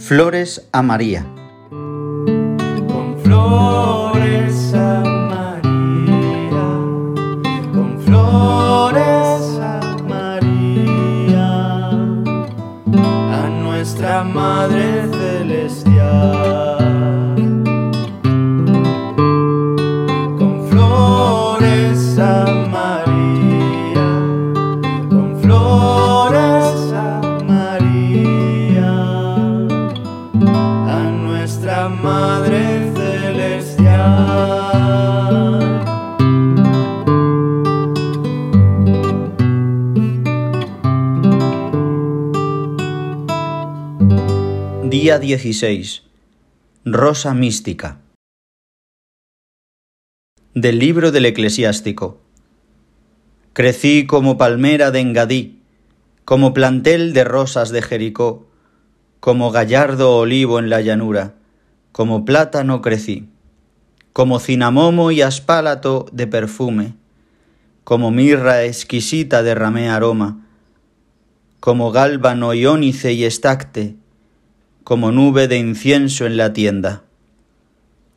Flores a María. Con flores a María, con flores a María, a nuestra Madre Celestial. Día 16. Rosa mística. Del libro del eclesiástico. Crecí como palmera de Engadí, como plantel de rosas de Jericó, como gallardo olivo en la llanura, como plátano crecí, como cinamomo y aspálato de perfume, como mirra exquisita derramé aroma, como gálbano y ónice y estacte, como nube de incienso en la tienda.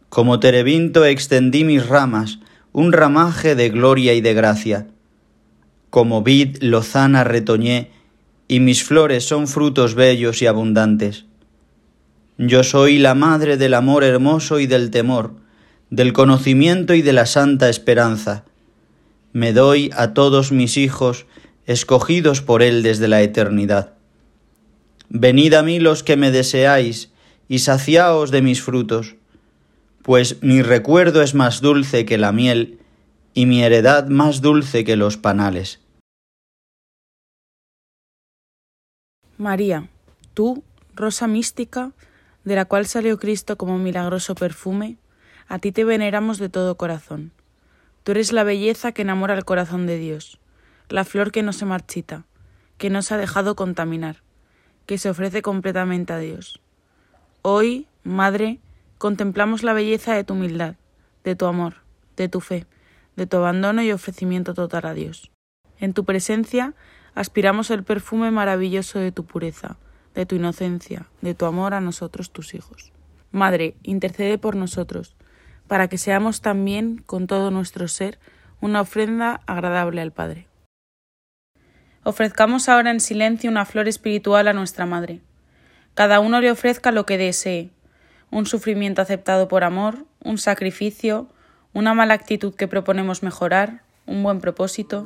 Como terebinto extendí mis ramas, un ramaje de gloria y de gracia. Como vid lozana retoñé, y mis flores son frutos bellos y abundantes. Yo soy la madre del amor hermoso y del temor, del conocimiento y de la santa esperanza. Me doy a todos mis hijos, escogidos por Él desde la eternidad. Venid a mí los que me deseáis, y saciaos de mis frutos, pues mi recuerdo es más dulce que la miel, y mi heredad más dulce que los panales. María, tú, rosa mística, de la cual salió Cristo como milagroso perfume, a ti te veneramos de todo corazón. Tú eres la belleza que enamora el corazón de Dios, la flor que no se marchita, que no se ha dejado contaminar, que se ofrece completamente a Dios. Hoy, Madre, contemplamos la belleza de tu humildad, de tu amor, de tu fe, de tu abandono y ofrecimiento total a Dios. En tu presencia aspiramos el perfume maravilloso de tu pureza, de tu inocencia, de tu amor a nosotros tus hijos. Madre, intercede por nosotros, para que seamos también, con todo nuestro ser, una ofrenda agradable al Padre. Ofrezcamos ahora en silencio una flor espiritual a nuestra Madre. Cada uno le ofrezca lo que desee, un sufrimiento aceptado por amor, un sacrificio, una mala actitud que proponemos mejorar, un buen propósito.